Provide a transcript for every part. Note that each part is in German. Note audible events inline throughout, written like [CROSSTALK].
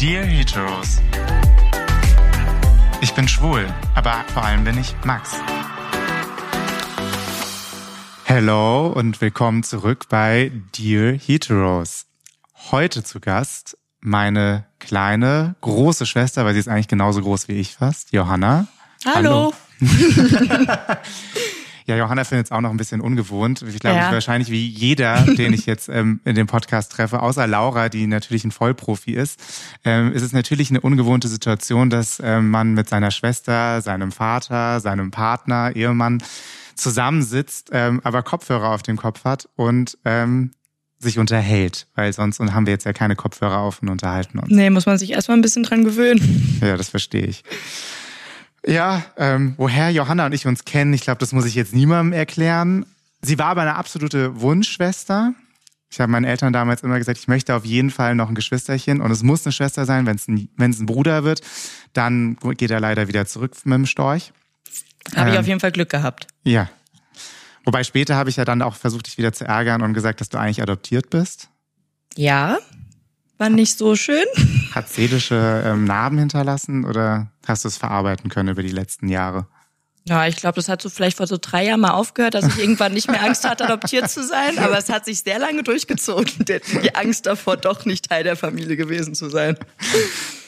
Dear Heteros. Ich bin schwul, aber vor allem bin ich Max. Hello und willkommen zurück bei Dear Heteros. Heute zu Gast meine kleine, große Schwester, weil sie ist eigentlich genauso groß wie ich fast, Johanna. Hallo. Hallo. [LAUGHS] Ja, Johanna findet es auch noch ein bisschen ungewohnt. Ich glaube, ja. wahrscheinlich wie jeder, den ich jetzt ähm, in dem Podcast treffe, außer Laura, die natürlich ein Vollprofi ist, ähm, ist es natürlich eine ungewohnte Situation, dass ähm, man mit seiner Schwester, seinem Vater, seinem Partner, Ehemann zusammensitzt, ähm, aber Kopfhörer auf dem Kopf hat und ähm, sich unterhält, weil sonst haben wir jetzt ja keine Kopfhörer auf und unterhalten uns. Nee, muss man sich erstmal ein bisschen dran gewöhnen. Ja, das verstehe ich. Ja, ähm, woher Johanna und ich uns kennen, ich glaube, das muss ich jetzt niemandem erklären. Sie war aber eine absolute Wunschschwester. Ich habe meinen Eltern damals immer gesagt, ich möchte auf jeden Fall noch ein Geschwisterchen und es muss eine Schwester sein. Wenn es ein, ein Bruder wird, dann geht er leider wieder zurück mit dem Storch. Habe ähm, ich auf jeden Fall Glück gehabt. Ja. Wobei später habe ich ja dann auch versucht, dich wieder zu ärgern und gesagt, dass du eigentlich adoptiert bist. Ja, war nicht so schön. Hat seelische ähm, Narben hinterlassen oder hast du es verarbeiten können über die letzten Jahre? Ja, ich glaube, das hat so vielleicht vor so drei Jahren mal aufgehört, dass ich irgendwann nicht mehr Angst hatte, adoptiert zu sein. Aber es hat sich sehr lange durchgezogen, [LAUGHS] die Angst davor, doch nicht Teil der Familie gewesen zu sein.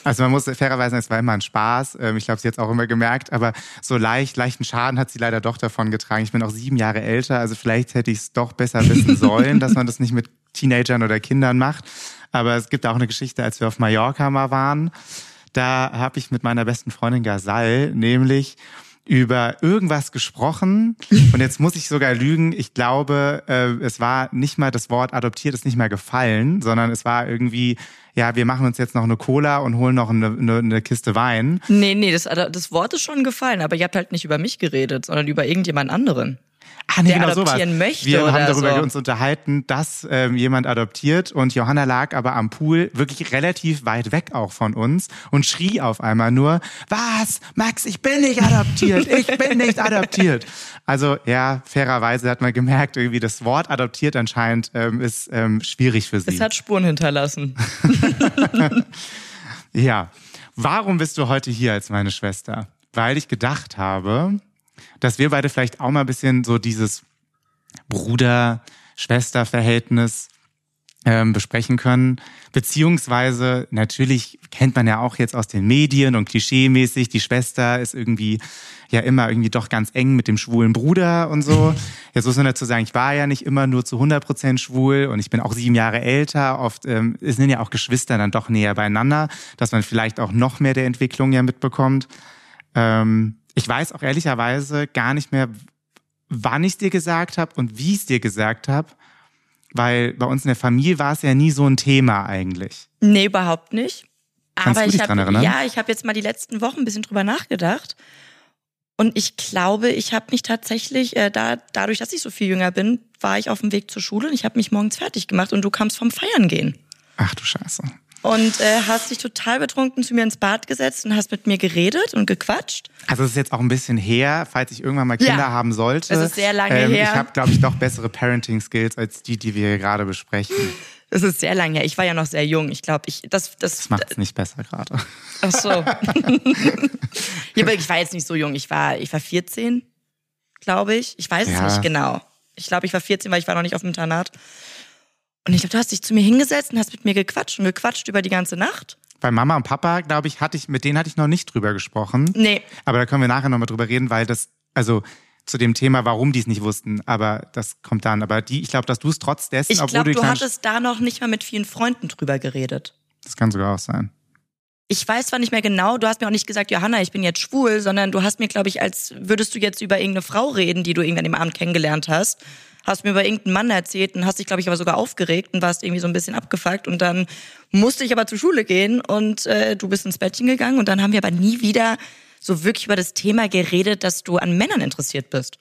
Also man muss fairerweise sagen, es war immer ein Spaß. Ähm, ich glaube, sie hat es auch immer gemerkt, aber so leicht, leichten Schaden hat sie leider doch davon getragen. Ich bin auch sieben Jahre älter, also vielleicht hätte ich es doch besser wissen [LAUGHS] sollen, dass man das nicht mit Teenagern oder Kindern macht. Aber es gibt auch eine Geschichte, als wir auf Mallorca mal waren. Da habe ich mit meiner besten Freundin Gazal nämlich über irgendwas gesprochen und jetzt muss ich sogar lügen. Ich glaube, äh, es war nicht mal das Wort adoptiert ist nicht mehr gefallen, sondern es war irgendwie, ja, wir machen uns jetzt noch eine Cola und holen noch eine, eine, eine Kiste Wein. Nee, nee, das, das Wort ist schon gefallen, aber ihr habt halt nicht über mich geredet, sondern über irgendjemand anderen. Ah, nee, der genau adoptieren sowas. möchte. Wir haben darüber so. uns unterhalten, dass ähm, jemand adoptiert und Johanna lag aber am Pool wirklich relativ weit weg auch von uns und schrie auf einmal nur, was? Max, ich bin nicht adoptiert, ich bin nicht adoptiert. [LAUGHS] Also ja, fairerweise hat man gemerkt, irgendwie das Wort adoptiert anscheinend ähm, ist ähm, schwierig für sie. Es hat Spuren hinterlassen. [LAUGHS] ja. Warum bist du heute hier als meine Schwester? Weil ich gedacht habe, dass wir beide vielleicht auch mal ein bisschen so dieses Bruder-Schwester-Verhältnis ähm, besprechen können. Beziehungsweise, natürlich kennt man ja auch jetzt aus den Medien und klischeemäßig, die Schwester ist irgendwie ja immer irgendwie doch ganz eng mit dem schwulen Bruder und so. [LAUGHS] Jetzt muss man dazu sagen, ich war ja nicht immer nur zu 100 Prozent schwul und ich bin auch sieben Jahre älter. Oft ähm, sind ja auch Geschwister dann doch näher beieinander, dass man vielleicht auch noch mehr der Entwicklung ja mitbekommt. Ähm, ich weiß auch ehrlicherweise gar nicht mehr, wann ich es dir gesagt habe und wie ich es dir gesagt habe, weil bei uns in der Familie war es ja nie so ein Thema eigentlich. Nee, überhaupt nicht. Kannst Aber du dich ich habe ja, ich habe jetzt mal die letzten Wochen ein bisschen drüber nachgedacht. Und ich glaube, ich habe mich tatsächlich, äh, da, dadurch, dass ich so viel jünger bin, war ich auf dem Weg zur Schule und ich habe mich morgens fertig gemacht und du kamst vom Feiern gehen. Ach du Scheiße und äh, hast dich total betrunken zu mir ins Bad gesetzt und hast mit mir geredet und gequatscht. Also es ist jetzt auch ein bisschen her, falls ich irgendwann mal Kinder ja, haben sollte. Es ist sehr lange ähm, her. Ich habe, glaube ich, doch bessere Parenting-Skills als die, die wir hier gerade besprechen. Das ist sehr lange her. Ich war ja noch sehr jung. Ich glaube, ich das das, das macht es nicht besser gerade. Ach so. [LAUGHS] ja, aber ich war jetzt nicht so jung. Ich war ich war 14, glaube ich. Ich weiß ja. es nicht genau. Ich glaube, ich war 14, weil ich war noch nicht auf dem Internat. Und ich glaube, du hast dich zu mir hingesetzt und hast mit mir gequatscht und gequatscht über die ganze Nacht. Bei Mama und Papa, glaube ich, hatte ich, mit denen hatte ich noch nicht drüber gesprochen. Nee. Aber da können wir nachher nochmal drüber reden, weil das, also zu dem Thema, warum die es nicht wussten, aber das kommt dann. Aber die, ich glaube, dass du es trotz dessen, ich obwohl glaub, du. Ich glaube, du hattest da noch nicht mal mit vielen Freunden drüber geredet. Das kann sogar auch sein. Ich weiß zwar nicht mehr genau, du hast mir auch nicht gesagt, Johanna, ich bin jetzt schwul, sondern du hast mir, glaube ich, als würdest du jetzt über irgendeine Frau reden, die du irgendwann im Abend kennengelernt hast hast mir über irgendeinen Mann erzählt und hast dich, glaube ich, aber sogar aufgeregt und warst irgendwie so ein bisschen abgefuckt. Und dann musste ich aber zur Schule gehen und äh, du bist ins Bettchen gegangen und dann haben wir aber nie wieder so wirklich über das Thema geredet, dass du an Männern interessiert bist.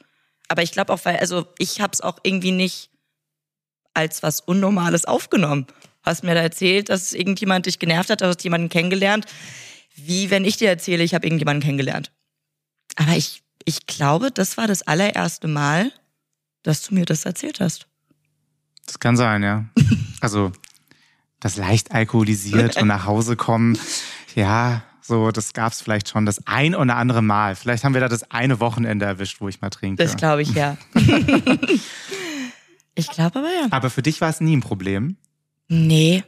Aber ich glaube auch, weil, also ich habe es auch irgendwie nicht als was Unnormales aufgenommen. Hast mir da erzählt, dass irgendjemand dich genervt hat, du hast jemanden kennengelernt. Wie wenn ich dir erzähle, ich habe irgendjemanden kennengelernt. Aber ich, ich glaube, das war das allererste Mal, dass du mir das erzählt hast. Das kann sein, ja. [LAUGHS] Also das leicht alkoholisiert und nach Hause kommen, ja, so, das gab es vielleicht schon das ein oder andere Mal. Vielleicht haben wir da das eine Wochenende erwischt, wo ich mal trinke. Das glaube ich, ja. [LAUGHS] ich glaube aber ja. Aber für dich war es nie ein Problem? Nee.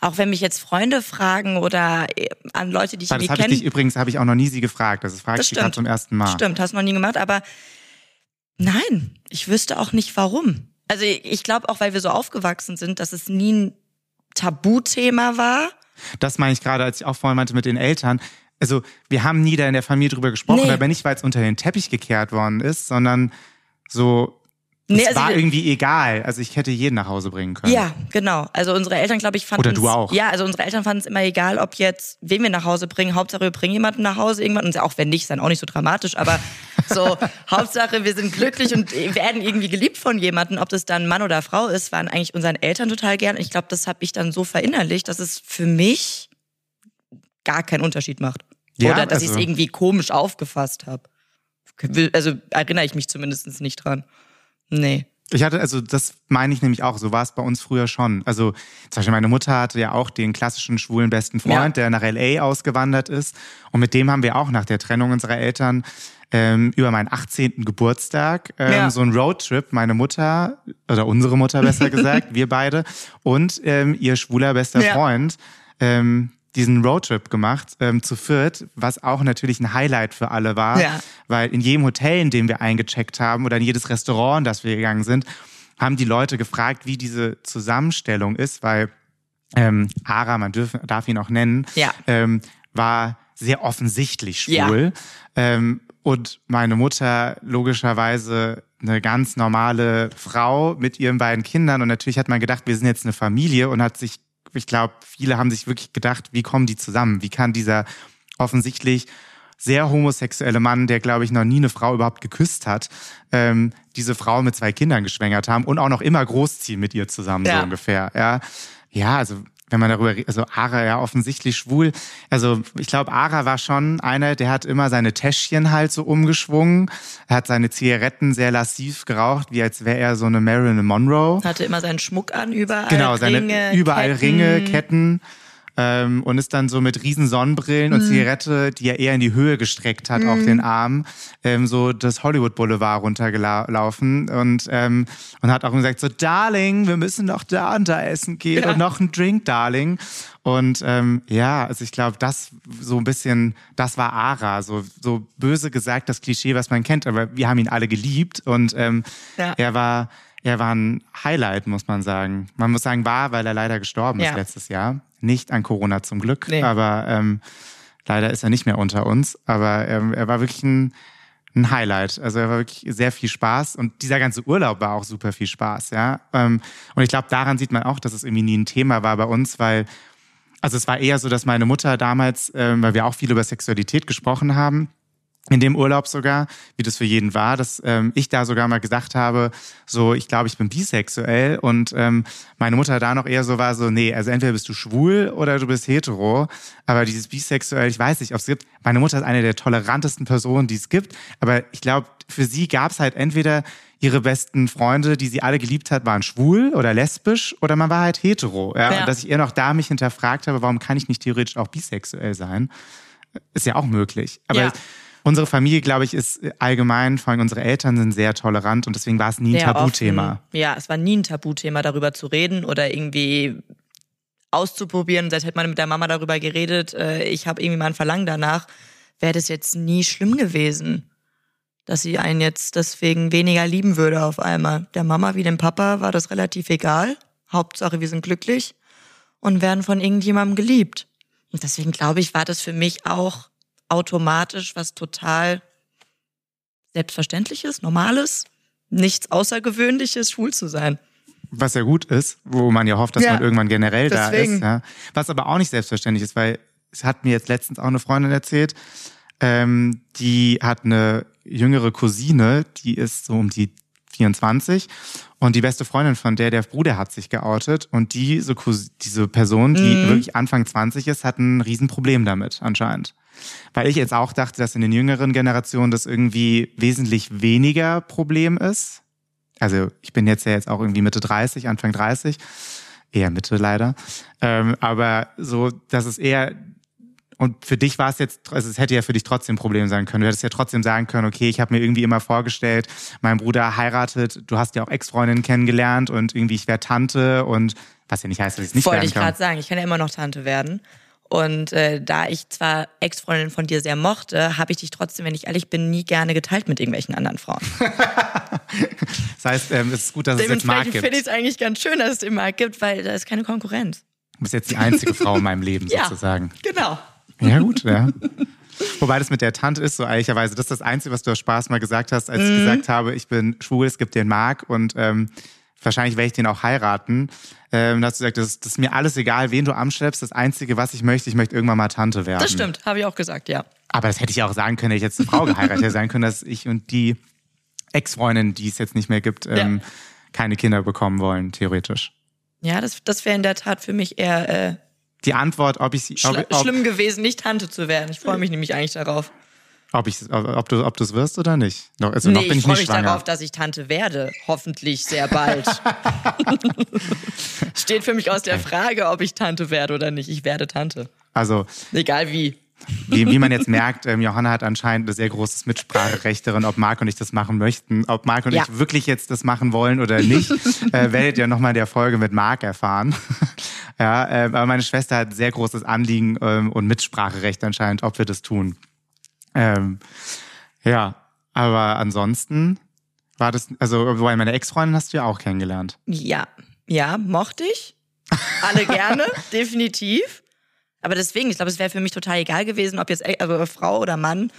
Auch wenn mich jetzt Freunde fragen oder äh, an Leute, die ich nicht kenne. Das ich dich übrigens, habe ich auch noch nie sie gefragt. Das frage ich gerade zum ersten Mal. Stimmt, hast du noch nie gemacht, aber nein, ich wüsste auch nicht warum. Also ich glaube auch, weil wir so aufgewachsen sind, dass es nie ein Tabuthema war. Das meine ich gerade, als ich auch vorhin meinte mit den Eltern. Also wir haben nie da in der Familie drüber gesprochen, nee. aber nicht, weil es unter den Teppich gekehrt worden ist, sondern so Nee, es also war irgendwie egal. Also ich hätte jeden nach Hause bringen können. Ja, genau. Also unsere Eltern, glaube ich, fanden Oder du auch. Ja, also unsere Eltern fanden es immer egal, ob jetzt, wen wir nach Hause bringen. Hauptsache, wir bringen jemanden nach Hause irgendwann. Und auch wenn nicht, ist dann auch nicht so dramatisch. Aber [LAUGHS] so, Hauptsache, wir sind glücklich und werden irgendwie geliebt von jemandem. Ob das dann Mann oder Frau ist, waren eigentlich unseren Eltern total gern. Und ich glaube, das habe ich dann so verinnerlicht, dass es für mich gar keinen Unterschied macht. Ja, Oder dass also. ich es irgendwie komisch aufgefasst habe. Also erinnere ich mich zumindest nicht dran. Nee. Ich hatte, also das meine ich nämlich auch, so war es bei uns früher schon. Also zum Beispiel meine Mutter hatte ja auch den klassischen schwulen besten Freund, ja. der nach LA ausgewandert ist. Und mit dem haben wir auch nach der Trennung unserer Eltern ähm, über meinen 18. Geburtstag ähm, ja. so einen Roadtrip, meine Mutter, oder unsere Mutter besser [LAUGHS] gesagt, wir beide, und ähm, ihr schwuler bester ja. Freund, ähm, diesen Roadtrip gemacht, ähm, zu viert, was auch natürlich ein Highlight für alle war, ja. weil in jedem Hotel, in dem wir eingecheckt haben oder in jedes Restaurant, in das wir gegangen sind, haben die Leute gefragt, wie diese Zusammenstellung ist, weil ähm, Ara, man dürf, darf ihn auch nennen, ja. ähm, war sehr offensichtlich schwul. Ja. Ähm, und meine Mutter logischerweise eine ganz normale Frau mit ihren beiden Kindern. Und natürlich hat man gedacht, wir sind jetzt eine Familie und hat sich ich glaube, viele haben sich wirklich gedacht, wie kommen die zusammen? Wie kann dieser offensichtlich sehr homosexuelle Mann, der, glaube ich, noch nie eine Frau überhaupt geküsst hat, ähm, diese Frau mit zwei Kindern geschwängert haben und auch noch immer großziehen mit ihr zusammen, ja. so ungefähr. Ja, ja also wenn man darüber redet, also Ara ja offensichtlich schwul. Also ich glaube, Ara war schon einer, der hat immer seine Täschchen halt so umgeschwungen. Er hat seine Zigaretten sehr lassiv geraucht, wie als wäre er so eine Marilyn Monroe. Hatte immer seinen Schmuck an, überall Genau, seine Ringe, überall Ketten. Ringe, Ketten ähm, und ist dann so mit riesen Sonnenbrillen und mhm. Zigarette, die er eher in die Höhe gestreckt hat, mhm. auf den Arm, ähm, so das Hollywood Boulevard runtergelaufen und, ähm, und hat auch gesagt so, Darling, wir müssen doch da und da essen gehen ja. und noch ein Drink, Darling. Und ähm, ja, also ich glaube, das so ein bisschen, das war Ara, so, so böse gesagt das Klischee, was man kennt, aber wir haben ihn alle geliebt und ähm, ja. er war er war ein Highlight, muss man sagen. Man muss sagen, war, weil er leider gestorben ja. ist letztes Jahr. Nicht an Corona zum Glück, nee. aber ähm, leider ist er nicht mehr unter uns. Aber ähm, er war wirklich ein, ein Highlight. Also er war wirklich sehr viel Spaß und dieser ganze Urlaub war auch super viel Spaß, ja. Ähm, und ich glaube, daran sieht man auch, dass es irgendwie nie ein Thema war bei uns, weil also es war eher so, dass meine Mutter damals, ähm, weil wir auch viel über Sexualität gesprochen haben, in dem Urlaub sogar, wie das für jeden war, dass ähm, ich da sogar mal gesagt habe, so ich glaube, ich bin bisexuell und ähm, meine Mutter da noch eher so war, so nee, also entweder bist du schwul oder du bist hetero, aber dieses bisexuell, ich weiß nicht, ob es gibt. Meine Mutter ist eine der tolerantesten Personen, die es gibt, aber ich glaube, für sie gab es halt entweder ihre besten Freunde, die sie alle geliebt hat, waren schwul oder lesbisch oder man war halt hetero. Ja? ja. Und dass ich ihr noch da mich hinterfragt habe, warum kann ich nicht theoretisch auch bisexuell sein, ist ja auch möglich. Aber ja Unsere Familie, glaube ich, ist allgemein, vor allem unsere Eltern sind sehr tolerant und deswegen war es nie ein sehr Tabuthema. Offen. Ja, es war nie ein Tabuthema, darüber zu reden oder irgendwie auszuprobieren. Seit hätte man mit der Mama darüber geredet, äh, ich habe irgendwie mal ein Verlangen danach, wäre das jetzt nie schlimm gewesen, dass sie einen jetzt deswegen weniger lieben würde auf einmal. Der Mama wie dem Papa war das relativ egal. Hauptsache, wir sind glücklich und werden von irgendjemandem geliebt. Und deswegen glaube ich, war das für mich auch automatisch was total Selbstverständliches, Normales, nichts Außergewöhnliches, schwul zu sein. Was ja gut ist, wo man ja hofft, dass ja, man irgendwann generell deswegen. da ist. Ja. Was aber auch nicht selbstverständlich ist, weil es hat mir jetzt letztens auch eine Freundin erzählt, ähm, die hat eine jüngere Cousine, die ist so um die 24 und die beste Freundin von der, der Bruder hat sich geoutet und diese, diese Person, die mhm. wirklich Anfang 20 ist, hat ein Riesenproblem damit anscheinend. Weil ich jetzt auch dachte, dass in den jüngeren Generationen das irgendwie wesentlich weniger Problem ist. Also ich bin jetzt ja jetzt auch irgendwie Mitte 30, Anfang 30. eher Mitte leider. Ähm, aber so, das ist eher und für dich war es jetzt, also es hätte ja für dich trotzdem ein Problem sein können. Du hättest ja trotzdem sagen können, okay, ich habe mir irgendwie immer vorgestellt, mein Bruder heiratet, du hast ja auch Ex-Freundinnen kennengelernt und irgendwie ich wäre Tante und was ja nicht heißt, dass ich es nicht Wollte ich gerade sagen, ich kann ja immer noch Tante werden. Und äh, da ich zwar Ex-Freundin von dir sehr mochte, habe ich dich trotzdem, wenn ich ehrlich bin, nie gerne geteilt mit irgendwelchen anderen Frauen. [LAUGHS] das heißt, ähm, es ist gut, dass es jetzt Marc gibt. finde ich es eigentlich ganz schön, dass es den Marc gibt, weil da ist keine Konkurrenz. Du bist jetzt die einzige Frau in meinem Leben [LAUGHS] sozusagen. Ja, genau. Ja, gut, ja. Wobei das mit der Tante ist so ehrlicherweise, das ist das Einzige, was du aus Spaß mal gesagt hast, als mhm. ich gesagt habe, ich bin schwul, es gibt den Marc und ähm, wahrscheinlich werde ich den auch heiraten. Ähm, da hast du gesagt, das, das, ist mir alles egal, wen du anschleppst. Das Einzige, was ich möchte, ich möchte irgendwann mal Tante werden. Das stimmt, habe ich auch gesagt, ja. Aber das hätte ich auch sagen können, hätte ich jetzt eine Frau geheiratet hätte sein können, dass ich und die Ex-Freundin, die es jetzt nicht mehr gibt, ähm, ja. keine Kinder bekommen wollen, theoretisch. Ja, das, das wäre in der Tat für mich eher äh, die Antwort, ob ich sie. Ob, ob, schlimm gewesen, nicht Tante zu werden. Ich freue mich nämlich eigentlich darauf. Ob, ich, ob du ob es wirst oder nicht? Noch, also nee, noch bin ich, ich freue mich schwanger. darauf, dass ich Tante werde. Hoffentlich sehr bald. [LAUGHS] Steht für mich aus der Frage, ob ich Tante werde oder nicht. Ich werde Tante. Also. Egal wie. Wie, wie man jetzt merkt, ähm, Johanna hat anscheinend ein sehr großes Mitspracherecht darin, ob Marc und ich das machen möchten. Ob Marc und ja. ich wirklich jetzt das machen wollen oder nicht, [LAUGHS] äh, werdet ihr nochmal in der Folge mit Marc erfahren. [LAUGHS] ja, äh, aber meine Schwester hat sehr großes Anliegen ähm, und Mitspracherecht anscheinend, ob wir das tun. Ähm, ja, aber ansonsten war das, also meine Ex-Freundin hast du ja auch kennengelernt. Ja, ja, mochte ich. Alle gerne, [LAUGHS] definitiv. Aber deswegen, ich glaube, es wäre für mich total egal gewesen, ob jetzt also Frau oder Mann.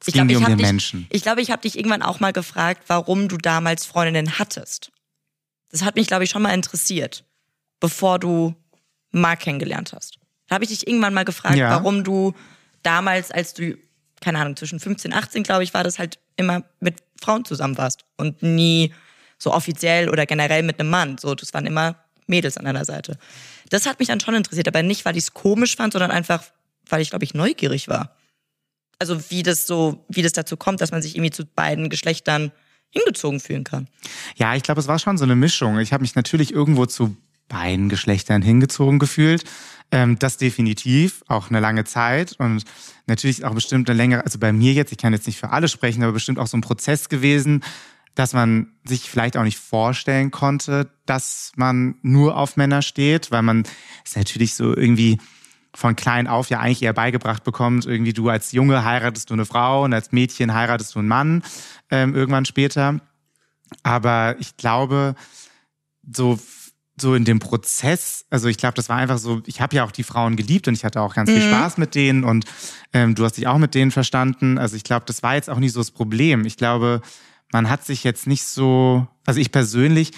Es ich glaube, ich um habe dich, ich, glaub, ich hab dich irgendwann auch mal gefragt, warum du damals Freundinnen hattest. Das hat mich, glaube ich, schon mal interessiert, bevor du Marc kennengelernt hast. Da habe ich dich irgendwann mal gefragt, ja. warum du damals, als du, keine Ahnung, zwischen 15 und 18, glaube ich, war das halt immer mit Frauen zusammen warst und nie so offiziell oder generell mit einem Mann. So, das waren immer Mädels an deiner Seite. Das hat mich dann schon interessiert, aber nicht, weil ich es komisch fand, sondern einfach, weil ich, glaube ich, neugierig war. Also wie das so, wie das dazu kommt, dass man sich irgendwie zu beiden Geschlechtern hingezogen fühlen kann. Ja, ich glaube, es war schon so eine Mischung. Ich habe mich natürlich irgendwo zu beiden Geschlechtern hingezogen gefühlt. Ähm, das definitiv, auch eine lange Zeit und natürlich auch bestimmt eine längere, also bei mir jetzt, ich kann jetzt nicht für alle sprechen, aber bestimmt auch so ein Prozess gewesen, dass man sich vielleicht auch nicht vorstellen konnte, dass man nur auf Männer steht, weil man ist natürlich so irgendwie von klein auf ja eigentlich eher beigebracht bekommt, irgendwie du als Junge heiratest du eine Frau und als Mädchen heiratest du einen Mann ähm, irgendwann später. Aber ich glaube, so so in dem Prozess, also ich glaube, das war einfach so, ich habe ja auch die Frauen geliebt und ich hatte auch ganz mhm. viel Spaß mit denen und ähm, du hast dich auch mit denen verstanden. Also ich glaube, das war jetzt auch nicht so das Problem. Ich glaube, man hat sich jetzt nicht so, also ich persönlich,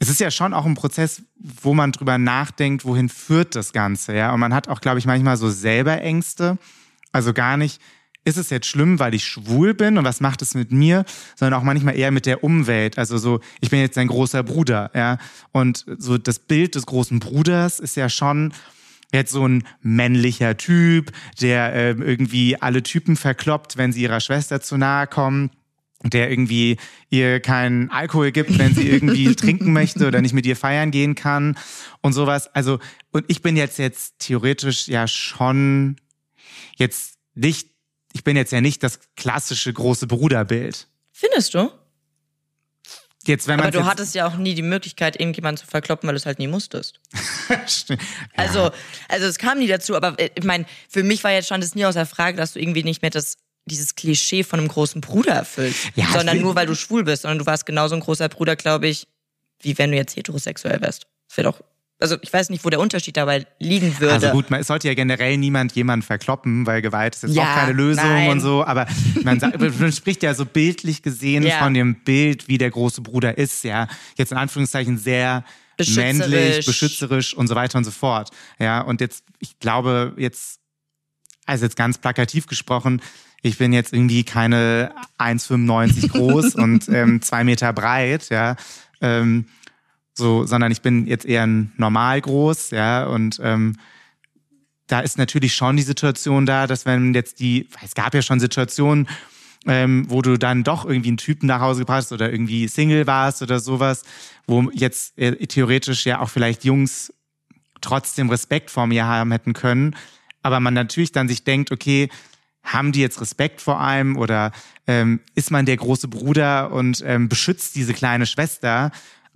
es ist ja schon auch ein Prozess, wo man drüber nachdenkt, wohin führt das Ganze, ja. Und man hat auch, glaube ich, manchmal so selber Ängste. Also gar nicht, ist es jetzt schlimm, weil ich schwul bin und was macht es mit mir, sondern auch manchmal eher mit der Umwelt. Also so, ich bin jetzt ein großer Bruder, ja. Und so das Bild des großen Bruders ist ja schon, jetzt so ein männlicher Typ, der äh, irgendwie alle Typen verkloppt, wenn sie ihrer Schwester zu nahe kommen der irgendwie ihr keinen Alkohol gibt, wenn sie irgendwie [LAUGHS] trinken möchte oder nicht mit ihr feiern gehen kann und sowas. Also, und ich bin jetzt jetzt theoretisch ja schon jetzt nicht, ich bin jetzt ja nicht das klassische große Bruderbild. Findest du? Jetzt, wenn Aber du hattest ja auch nie die Möglichkeit, irgendjemanden zu verkloppen, weil du es halt nie musstest. [LAUGHS] ja. Also, also es kam nie dazu, aber äh, ich meine, für mich war jetzt schon das nie außer Frage, dass du irgendwie nicht mehr das dieses Klischee von einem großen Bruder erfüllt, ja, sondern nur weil du schwul bist, sondern du warst genauso ein großer Bruder, glaube ich, wie wenn du jetzt heterosexuell wärst. Das wäre doch also ich weiß nicht, wo der Unterschied dabei liegen würde. Also gut, es sollte ja generell niemand jemanden verkloppen, weil Gewalt ist jetzt ja, auch keine Lösung nein. und so, aber man, sagt, [LAUGHS] man spricht ja so bildlich gesehen ja. von dem Bild, wie der große Bruder ist, ja. Jetzt in Anführungszeichen sehr männlich, beschützerisch und so weiter und so fort. Ja, und jetzt, ich glaube, jetzt, also jetzt ganz plakativ gesprochen, ich bin jetzt irgendwie keine 1,95 groß [LAUGHS] und ähm, zwei Meter breit, ja. Ähm, so, sondern ich bin jetzt eher normal groß, ja, und ähm, da ist natürlich schon die Situation da, dass wenn jetzt die, es gab ja schon Situationen, ähm, wo du dann doch irgendwie einen Typen nach Hause gebracht hast oder irgendwie Single warst oder sowas, wo jetzt äh, theoretisch ja auch vielleicht Jungs trotzdem Respekt vor mir haben hätten können, aber man natürlich dann sich denkt, okay, haben die jetzt Respekt vor einem oder ähm, ist man der große Bruder und ähm, beschützt diese kleine Schwester,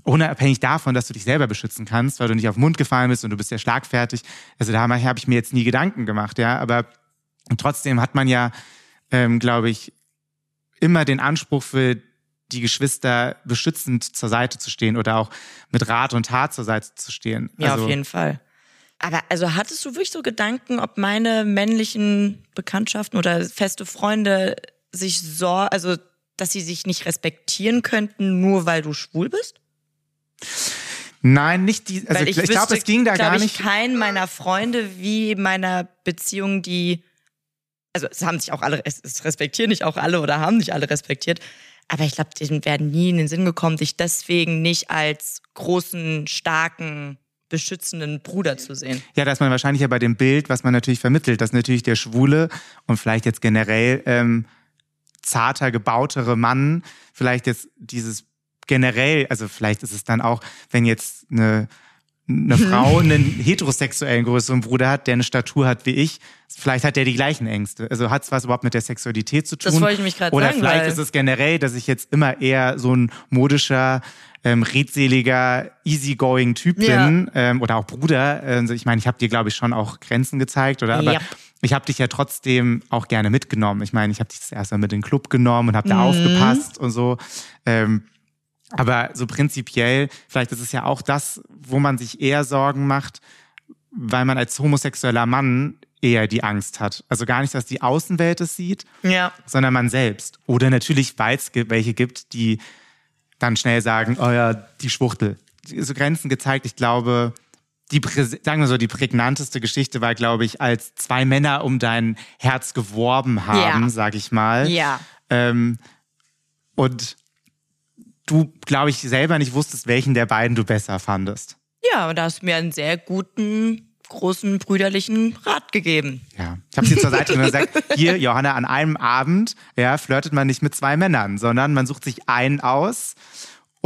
unabhängig davon, dass du dich selber beschützen kannst, weil du nicht auf den Mund gefallen bist und du bist ja schlagfertig. Also da habe ich mir jetzt nie Gedanken gemacht, ja, aber trotzdem hat man ja, ähm, glaube ich, immer den Anspruch für die Geschwister beschützend zur Seite zu stehen oder auch mit Rat und Tat zur Seite zu stehen. Ja, also, auf jeden Fall. Aber also hattest du wirklich so Gedanken, ob meine männlichen Bekanntschaften oder feste Freunde sich so, also dass sie sich nicht respektieren könnten, nur weil du schwul bist? Nein, nicht die. Also Weil ich, ich, ich glaube, es ging da glaub gar ich, nicht. keinen meiner Freunde wie meiner Beziehung, die, also es haben sich auch alle, es, es respektieren nicht auch alle oder haben nicht alle respektiert. Aber ich glaube, denen werden nie in den Sinn gekommen, dich deswegen nicht als großen, starken, beschützenden Bruder zu sehen. Ja, da ist man wahrscheinlich ja bei dem Bild, was man natürlich vermittelt, dass natürlich der schwule und vielleicht jetzt generell ähm, zarter, gebautere Mann vielleicht jetzt dieses generell, also vielleicht ist es dann auch, wenn jetzt eine, eine Frau [LAUGHS] einen heterosexuellen größeren Bruder hat, der eine Statur hat wie ich, vielleicht hat der die gleichen Ängste. Also hat es was überhaupt mit der Sexualität zu tun? Das wollte ich nämlich gerade Oder sagen, vielleicht weil- ist es generell, dass ich jetzt immer eher so ein modischer, ähm, redseliger, easygoing Typ Ja. bin ähm, oder auch Bruder. Also ich meine, ich habe dir, glaube ich, schon auch Grenzen gezeigt, oder? Aber Ja. ich habe dich ja trotzdem auch gerne mitgenommen. Ich meine, ich habe dich das erste Mal mit in den Club genommen und habe Mhm. da aufgepasst und so. Ähm, aber so prinzipiell, vielleicht ist es ja auch das, wo man sich eher Sorgen macht, weil man als homosexueller Mann eher die Angst hat. Also gar nicht, dass die Außenwelt es sieht, Ja. sondern man selbst. Oder natürlich, weil es welche gibt, die dann schnell sagen, oh ja, die Schwuchtel. So Grenzen gezeigt. Ich glaube, die, sagen wir so, die prägnanteste Geschichte war, glaube ich, als zwei Männer um dein Herz geworben haben, Ja. sag ich mal. Ja. Ähm, und du, glaube ich, selber nicht wusstest, welchen der beiden du besser fandest. Ja, und da hast du mir einen sehr guten, großen brüderlichen Rat gegeben. Ja. Ich habe sie zur Seite genommen und gesagt, [LAUGHS] hier, Johanna, an einem Abend ja, flirtet man nicht mit zwei Männern, sondern man sucht sich einen aus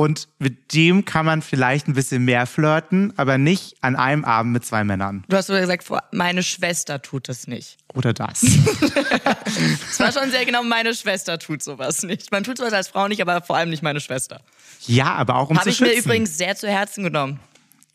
und mit dem kann man vielleicht ein bisschen mehr flirten, aber nicht an einem Abend mit zwei Männern. Du hast sogar gesagt, meine Schwester tut es nicht. Oder das. [LAUGHS] War schon sehr genau, meine Schwester tut sowas nicht. Man tut sowas als Frau nicht, aber vor allem nicht meine Schwester. Ja, aber auch um Habe zu ich schützen. mir übrigens sehr zu Herzen genommen.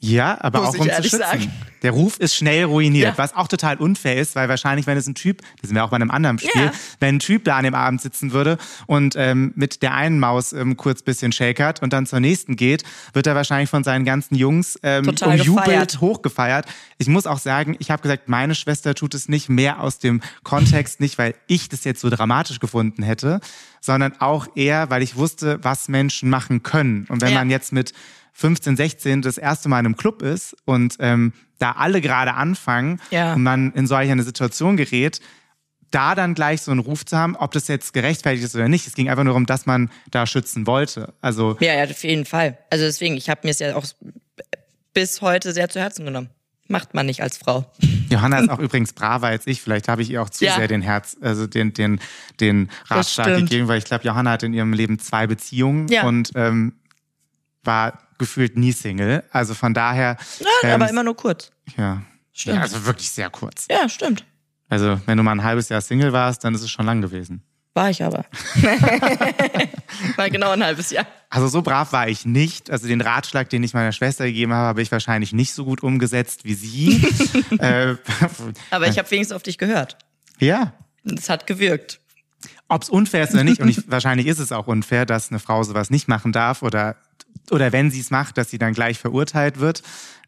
Ja, aber Muss auch um zu schützen. sagen. Der Ruf ist schnell ruiniert, Ja. was auch total unfair ist, weil wahrscheinlich, wenn es ein Typ, das sind wir auch bei einem anderen Spiel, Ja. wenn ein Typ da an dem Abend sitzen würde und ähm, mit der einen Maus ähm, kurz bisschen shakert und dann zur nächsten geht, wird er wahrscheinlich von seinen ganzen Jungs ähm, Total umjubelt, gefeiert. hochgefeiert. Ich muss auch sagen, ich habe gesagt, meine Schwester tut es nicht mehr aus dem Kontext, nicht weil ich das jetzt so dramatisch gefunden hätte, sondern auch eher, weil ich wusste, was Menschen machen können. Und wenn Ja. man jetzt mit 15, 16 das erste Mal in einem Club ist und ähm, da alle gerade anfangen Ja. und man in solch eine Situation gerät, da dann gleich so einen Ruf zu haben, ob das jetzt gerechtfertigt ist oder nicht. Es ging einfach nur darum, dass man da schützen wollte. Also Ja, ja, auf jeden Fall. Also deswegen, ich habe mir es ja auch bis heute sehr zu Herzen genommen. Macht man nicht als Frau. Johanna ist [LAUGHS] auch übrigens braver als ich. Vielleicht habe ich ihr auch zu Ja. sehr den Herz, also den, den, den Ratschlag gegeben, weil ich glaube, Johanna hat in ihrem Leben zwei Beziehungen Ja. und ähm, war gefühlt nie Single. Also von daher. Ja, ähm, aber immer nur kurz. Ja. Stimmt. ja. Also wirklich sehr kurz. Ja, stimmt. Also wenn du mal ein halbes Jahr Single warst, dann ist es schon lang gewesen. War ich aber. [LAUGHS] War genau ein halbes Jahr. Also so brav war ich nicht. Also den Ratschlag, den ich meiner Schwester gegeben habe, habe ich wahrscheinlich nicht so gut umgesetzt wie sie. [LAUGHS] äh, Aber ich [LAUGHS] habe wenigstens auf dich gehört. ja. Es hat gewirkt. Ob es unfair ist oder nicht, und ich, wahrscheinlich ist es auch unfair, dass eine Frau sowas nicht machen darf oder, oder wenn sie es macht, dass sie dann gleich verurteilt wird.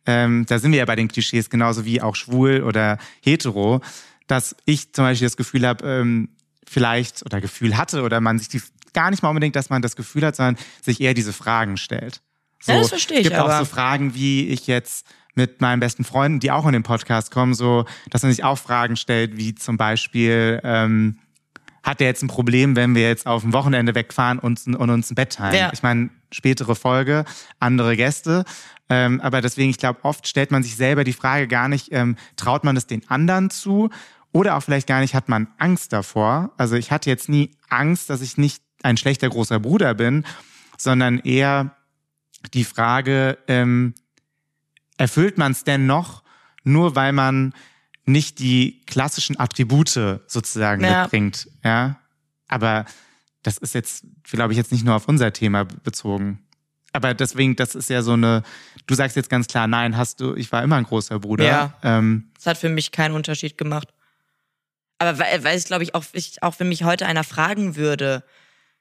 Ähm, da sind wir ja bei den Klischees genauso wie auch schwul oder hetero, dass ich zum Beispiel das Gefühl habe, ähm, vielleicht oder Gefühl hatte oder man sich die gar nicht mal unbedingt, dass man das Gefühl hat, sondern sich eher diese Fragen stellt. So, Ja, das verstehe ich, gibt auch aber- so Fragen, wie ich jetzt mit meinen besten Freunden, die auch in den Podcast kommen, so, dass man sich auch Fragen stellt, wie zum Beispiel, ähm, hat der jetzt ein Problem, wenn wir jetzt auf ein Wochenende wegfahren und, und uns ein Bett teilen? Ja. Ich meine, spätere Folge, andere Gäste. Ähm, aber deswegen, ich glaube, oft stellt man sich selber die Frage gar nicht, ähm, traut man es den anderen zu Oder auch vielleicht gar nicht hat man Angst davor. Also ich hatte jetzt nie Angst, dass ich nicht ein schlechter großer Bruder bin, sondern eher die Frage, ähm, erfüllt man es denn noch, nur weil man nicht die klassischen Attribute sozusagen ja. mitbringt. Ja, aber das ist jetzt, glaube ich, jetzt nicht nur auf unser Thema bezogen. Aber deswegen, das ist ja so eine, du sagst jetzt ganz klar, nein, hast du, ich war immer ein großer Bruder. Ja. Ähm, das hat für mich keinen Unterschied gemacht. Aber weil, weil es, glaube ich, auch, ich, auch wenn mich heute einer fragen würde,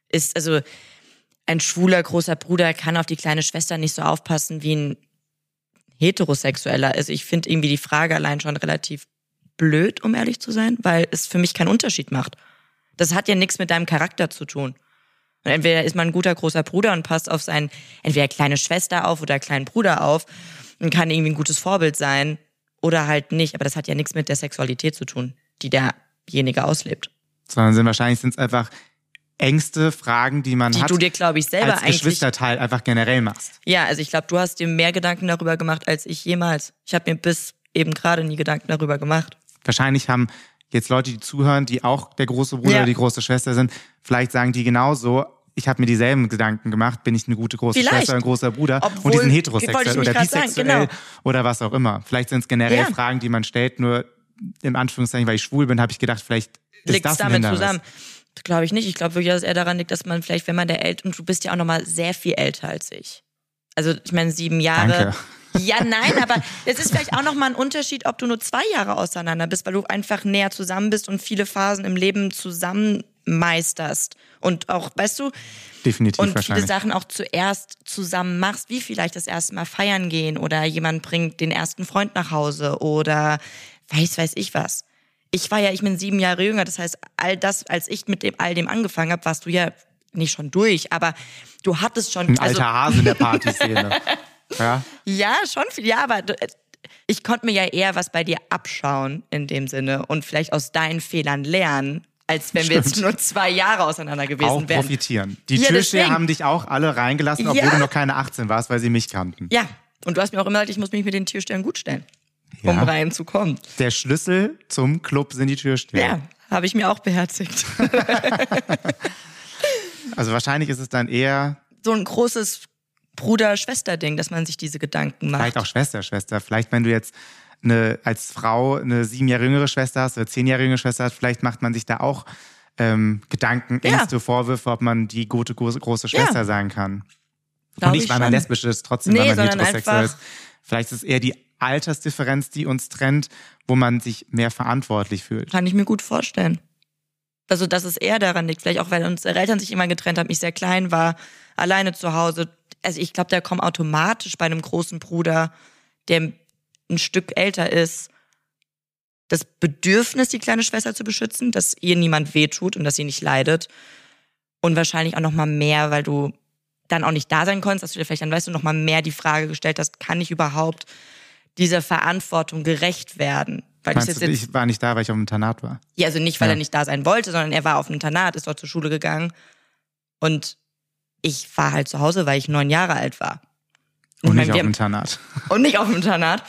ist, also ein schwuler großer Bruder kann auf die kleine Schwester nicht so aufpassen wie ein heterosexueller. Also ich finde irgendwie die Frage allein schon relativ blöd, um ehrlich zu sein, weil es für mich keinen Unterschied macht. Das hat ja nichts mit deinem Charakter zu tun. Und entweder ist man ein guter großer Bruder und passt auf seinen entweder kleine Schwester auf oder kleinen Bruder auf und kann irgendwie ein gutes Vorbild sein oder halt nicht. Aber das hat ja nichts mit der Sexualität zu tun, die derjenige auslebt. Sondern sind wahrscheinlich sind es einfach Ängste, Fragen, die man die hat, du dir, glaube ich, selber als eigentlich Geschwisterteil einfach generell machst. Ja, also ich glaube, du hast dir mehr Gedanken darüber gemacht als ich jemals. Ich habe mir bis eben gerade nie Gedanken darüber gemacht. Wahrscheinlich haben jetzt Leute, die zuhören, die auch der große Bruder ja. oder die große Schwester sind, vielleicht sagen die genauso, ich habe mir dieselben Gedanken gemacht, bin ich eine gute große Vielleicht. Schwester, ein großer Bruder Obwohl, und die sind heterosexuell oder bisexuell sagen, genau. oder was auch immer. Vielleicht sind es generell ja. Fragen, die man stellt, nur im Anführungszeichen, weil ich schwul bin, habe ich gedacht, vielleicht ist Liegt's das damit zusammen. Glaube ich nicht. Ich glaube wirklich, dass es eher daran liegt, dass man vielleicht, wenn man der älter, und du bist ja auch nochmal sehr viel älter als ich. Also ich meine, sieben Jahre. Danke. Ja, nein, aber es ist vielleicht auch nochmal ein Unterschied, ob du nur zwei Jahre auseinander bist, weil du einfach näher zusammen bist und viele Phasen im Leben zusammen meisterst. Und auch, weißt du, Definitiv und viele Sachen auch zuerst zusammen machst, wie vielleicht das erste Mal feiern gehen oder jemand bringt den ersten Freund nach Hause oder weiß, weiß ich was ich war ja, ich bin sieben Jahre jünger, das heißt, all das, als ich mit dem, all dem angefangen habe, warst du ja nicht schon durch, aber du hattest schon. Ein also, alter Hase in der Partyszene. [LAUGHS] ja. ja, schon viel, ja, aber äh, ich konnte mir ja eher was bei dir abschauen in dem Sinne und vielleicht aus deinen Fehlern lernen, als wenn Stimmt. wir jetzt nur zwei Jahre auseinander gewesen auch wären. profitieren. Die ja, Türsteher haben dich auch alle reingelassen, obwohl ja. du noch keine 18 warst, weil sie mich kannten. Ja, und du hast mir auch immer gesagt, ich muss mich mit den Türstehern gut stellen ja. um reinzukommen. Der Schlüssel zum Club sind die Türsteher. Ja, habe ich mir auch beherzigt. [LAUGHS] also wahrscheinlich ist es dann eher so ein großes Bruder-Schwester-Ding, dass man sich diese Gedanken macht. Vielleicht auch Schwester, Schwester. Vielleicht, wenn du jetzt eine, als Frau eine sieben Jahre jüngere Schwester hast oder zehn Jahre jüngere Schwester hast, vielleicht macht man sich da auch ähm, Gedanken, Ängste, ja. Vorwürfe, ob man die gute große, große Schwester ja. sein kann. Glaub Und nicht, weil man lesbisch ist, trotzdem, nee, weil man heterosexuell ist. Vielleicht ist es eher die Altersdifferenz, die uns trennt, wo man sich mehr verantwortlich fühlt. Kann ich mir gut vorstellen. Also, dass es eher daran liegt, vielleicht auch, weil unsere Eltern sich immer getrennt haben, ich sehr klein war, alleine zu Hause. Also, ich glaube, da kommt automatisch bei einem großen Bruder, der ein Stück älter ist, das Bedürfnis, die kleine Schwester zu beschützen, dass ihr niemand wehtut und dass sie nicht leidet. Und wahrscheinlich auch noch mal mehr, weil du dann auch nicht da sein konntest, dass du dir vielleicht dann, weißt du, noch mal mehr die Frage gestellt hast, kann ich überhaupt dieser Verantwortung gerecht werden. Weil Meinst jetzt, du, ich war nicht da, weil ich auf dem Internat war? Ja, also nicht, weil ja. er nicht da sein wollte, sondern er war auf dem Internat, ist dort zur Schule gegangen. Und ich war halt zu Hause, weil ich neun Jahre alt war. Und, und nicht auf dem Internat. [LAUGHS] Und nicht auf dem Internat.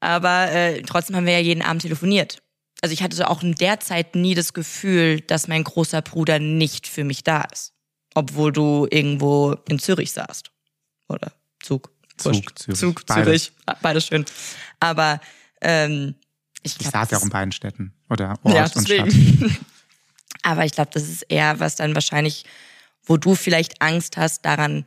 Aber äh, trotzdem haben wir ja jeden Abend telefoniert. Also ich hatte auch in der Zeit nie das Gefühl, dass mein großer Bruder nicht für mich da ist. Obwohl du irgendwo in Zürich saßt. Oder Zug. Zug, Zürich. Zug, beides. Zürich, ah, beides schön. Aber ähm, ich glaube. Ich saß ja auch in beiden Städten oder Ort ja, und Stadt. [LAUGHS] Aber ich glaube, das ist eher was dann wahrscheinlich, wo du vielleicht Angst hast, daran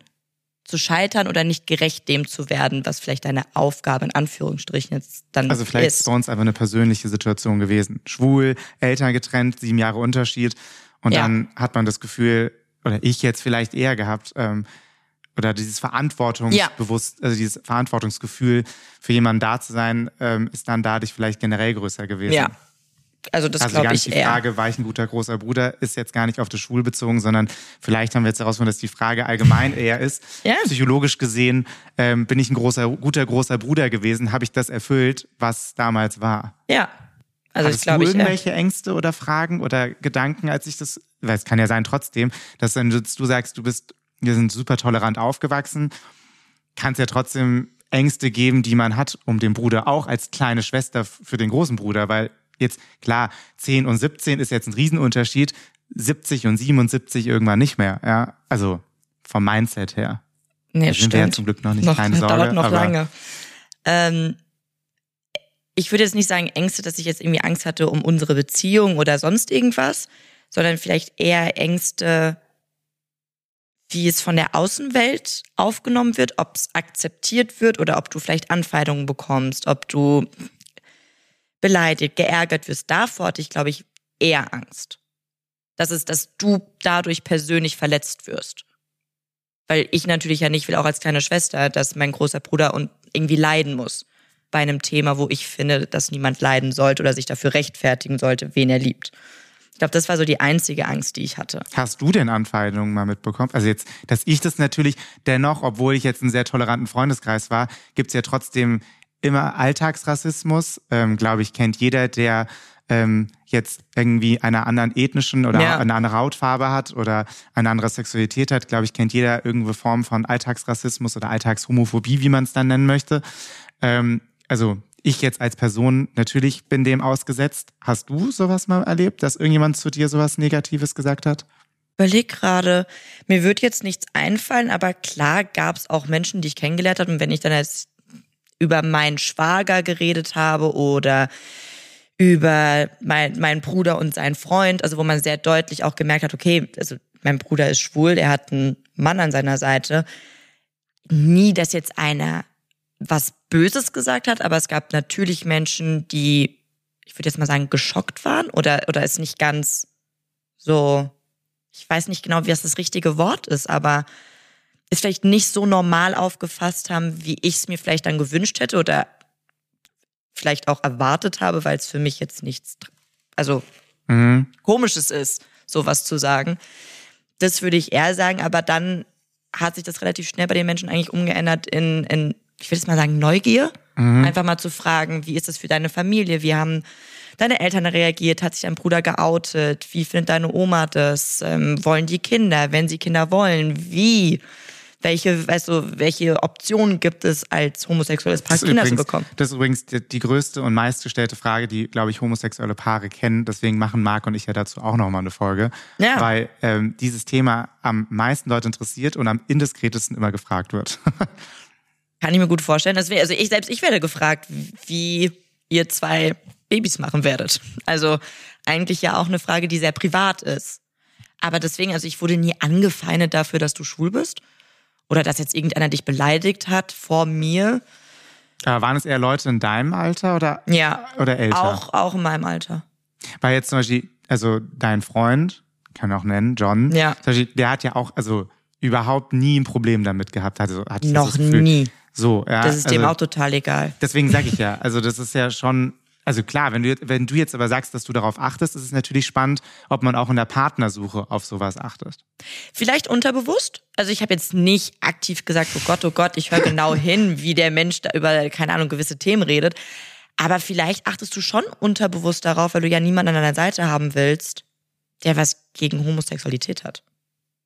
zu scheitern oder nicht gerecht dem zu werden, was vielleicht deine Aufgabe in Anführungsstrichen jetzt dann also vielleicht ist. bei uns einfach eine persönliche Situation gewesen. Schwul, Eltern getrennt, sieben Jahre Unterschied und ja. dann hat man das Gefühl, oder ich jetzt vielleicht eher gehabt, ähm, oder dieses Verantwortungsbewusst, ja. also dieses Verantwortungsgefühl für jemanden da zu sein, ähm, ist dann dadurch vielleicht generell größer gewesen. Ja. Also das also glaube ich die Frage, eher. war ich ein guter großer Bruder, ist jetzt gar nicht auf die Schule bezogen, sondern vielleicht haben wir jetzt herausgefunden, dass die Frage allgemein eher ist. [LAUGHS] ja. Psychologisch gesehen ähm, bin ich ein großer, guter großer Bruder gewesen, habe ich das erfüllt, was damals war. Ja. Also Hattest ich glaube, du irgendwelche ich, Ängste oder Fragen oder Gedanken, als ich das, weil es kann ja sein trotzdem, dass du, du sagst, du bist wir sind super tolerant aufgewachsen, kann es ja trotzdem Ängste geben, die man hat um den Bruder, auch als kleine Schwester für den großen Bruder, weil Jetzt, klar, 10 und 17 ist jetzt ein Riesenunterschied. 70 und 77 irgendwann nicht mehr. Ja, also vom Mindset her. Nee, da sind stimmt. wir ja zum Glück noch nicht, noch, keine [LAUGHS] Sorge. dauert noch aber lange. Ähm, ich würde jetzt nicht sagen Ängste, dass ich jetzt irgendwie Angst hatte um unsere Beziehung oder sonst irgendwas, sondern vielleicht eher Ängste, wie es von der Außenwelt aufgenommen wird, ob es akzeptiert wird oder ob du vielleicht Anfeindungen bekommst, ob du beleidigt, geärgert wirst. Davor hatte ich, glaube ich, eher Angst. Das ist, dass du dadurch persönlich verletzt wirst. Weil ich natürlich ja nicht will, auch als kleine Schwester, dass mein großer Bruder und irgendwie leiden muss bei einem Thema, wo ich finde, dass niemand leiden sollte oder sich dafür rechtfertigen sollte, wen er liebt. Ich glaube, das war so die einzige Angst, die ich hatte. Hast du denn Anfeindungen mal mitbekommen? Also jetzt, dass ich das natürlich dennoch, obwohl ich jetzt einen sehr toleranten Freundeskreis war, gibt's ja trotzdem immer Alltagsrassismus. Ähm, Glaube ich, kennt jeder, der ähm, jetzt irgendwie einer anderen ethnischen oder Ja. eine andere Hautfarbe hat oder eine andere Sexualität hat, glaube ich, kennt jeder irgendeine Form von Alltagsrassismus oder Alltagshomophobie, wie man es dann nennen möchte. Ähm, also ich jetzt als Person natürlich bin dem ausgesetzt. Hast du sowas mal erlebt, dass irgendjemand zu dir sowas Negatives gesagt hat? Überleg gerade, mir wird jetzt nichts einfallen, aber klar gab es auch Menschen, die ich kennengelernt habe. Und wenn ich dann jetzt über meinen Schwager geredet habe oder über mein, meinen Bruder und seinen Freund, also wo man sehr deutlich auch gemerkt hat, okay, also mein Bruder ist schwul, er hat einen Mann an seiner Seite. Nie, dass jetzt einer was Böses gesagt hat, aber es gab natürlich Menschen, die, ich würde jetzt mal sagen, geschockt waren oder, oder es nicht ganz so, ich weiß nicht genau, wie das das richtige Wort ist, aber es vielleicht nicht so normal aufgefasst haben, wie ich es mir vielleicht dann gewünscht hätte oder vielleicht auch erwartet habe, weil es für mich jetzt nichts, also Mhm. komisches ist, sowas zu sagen. Das würde ich eher sagen, aber dann hat sich das relativ schnell bei den Menschen eigentlich umgeändert in, in ich würde jetzt mal sagen, Neugier. Einfach mal zu fragen, wie ist das für deine Familie? Wie haben deine Eltern reagiert? Hat sich dein Bruder geoutet? Wie findet deine Oma das? Ähm, wollen die Kinder? Wenn sie Kinder wollen, wie? Welche, weißt du, welche Optionen gibt es als homosexuelles Paar Kinder zu übrigens, bekommen? das ist übrigens die, die größte und meistgestellte Frage, die, glaube ich, homosexuelle Paare kennen. Deswegen machen Marc und ich ja dazu auch nochmal eine Folge. Ja. Weil ähm, dieses Thema am meisten Leute interessiert und am indiskretesten immer gefragt wird. [LAUGHS] Kann ich mir gut vorstellen. Das wär, also ich selbst, ich werde gefragt, wie ihr zwei Babys machen werdet. Also eigentlich ja auch eine Frage, die sehr privat ist. Aber deswegen, also ich wurde nie angefeindet dafür, dass du schwul bist. Oder dass jetzt irgendeiner dich beleidigt hat vor mir. Aber waren es eher Leute in deinem Alter oder, Ja. oder älter? Auch, auch in meinem Alter. Weil jetzt zum Beispiel, also dein Freund, kann auch nennen, John, Ja. zum Beispiel, der hat ja auch, also überhaupt nie ein Problem damit gehabt. Also, hatte Noch nie. So, ja. Das ist also, dem auch total egal. Deswegen sage ich ja, also das ist ja schon, also klar, wenn du, jetzt- wenn du jetzt aber sagst, dass du darauf achtest, ist es natürlich spannend, ob man auch in der Partnersuche auf sowas achtet. Vielleicht unterbewusst. Also ich habe jetzt nicht aktiv gesagt, oh Gott, oh Gott, ich höre genau [LAUGHS] hin, wie der Mensch da über, keine Ahnung, gewisse Themen redet. Aber vielleicht achtest du schon unterbewusst darauf, weil du ja niemanden an deiner Seite haben willst, der was gegen Homosexualität hat.